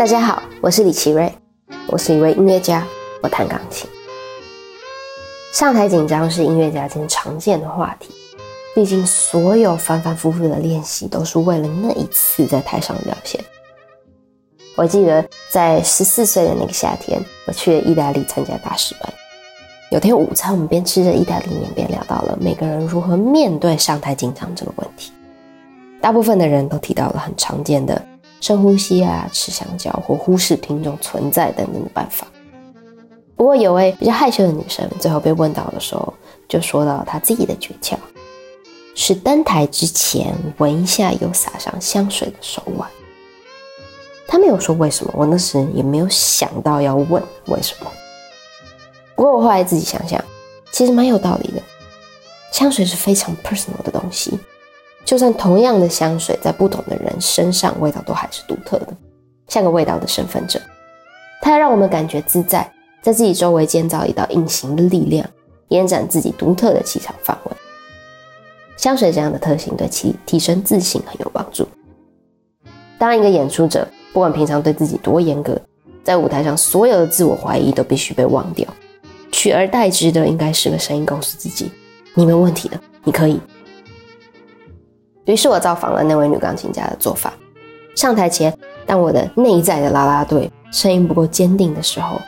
大家好，我是李奇瑞，我是一位音乐家，我弹钢琴。上台紧张是音乐家间常见的话题，毕竟所有反反复复的练习都是为了那一次在台上的表现。我记得在十四岁的那个夏天，我去了意大利参加大师班。有天午餐，我们边吃着意大利面边聊到了每个人如何面对上台紧张这个问题。大部分的人都提到了很常见的。深呼吸啊，吃香蕉或忽视听众存在等等的办法。不过有位比较害羞的女生，最后被问到的时候，就说到她自己的诀窍，是登台之前闻一下有洒上香水的手腕。她没有说为什么，我那时也没有想到要问为什么。不过我后来自己想想，其实蛮有道理的。香水是非常 personal 的东西。就算同样的香水，在不同的人身上，味道都还是独特的，像个味道的身份证。它让我们感觉自在，在自己周围建造一道隐形的力量，延展自己独特的气场范围。香水这样的特性对其提升自信很有帮助。当一个演出者，不管平常对自己多严格，在舞台上所有的自我怀疑都必须被忘掉，取而代之的应该是个声音告诉自己：你没问题的，你可以。于是我造访了那位女钢琴家的做法。上台前，当我的内在的啦啦队声音不够坚定的时候，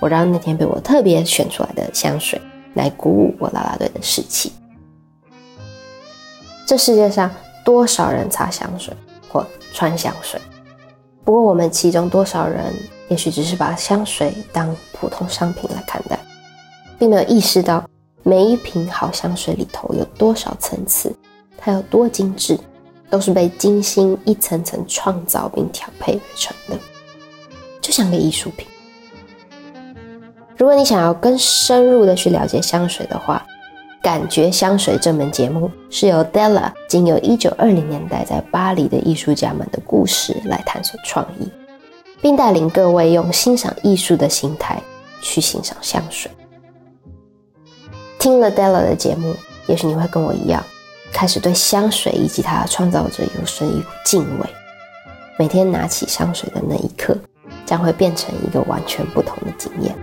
我让那天被我特别选出来的香水来鼓舞我啦啦队的士气。这世界上多少人擦香水或穿香水？不过我们其中多少人，也许只是把香水当普通商品来看待，并没有意识到每一瓶好香水里头有多少层次。它有多精致，都是被精心一层层创造并调配而成的，就像个艺术品。如果你想要更深入的去了解香水的话，《感觉香水》这门节目是由 Della 经由一九二零年代在巴黎的艺术家们的故事来探索创意，并带领各位用欣赏艺术的心态去欣赏香水。听了 Della 的节目，也许你会跟我一样。开始对香水以及它的创造者有生一股敬畏。每天拿起香水的那一刻，将会变成一个完全不同的经验。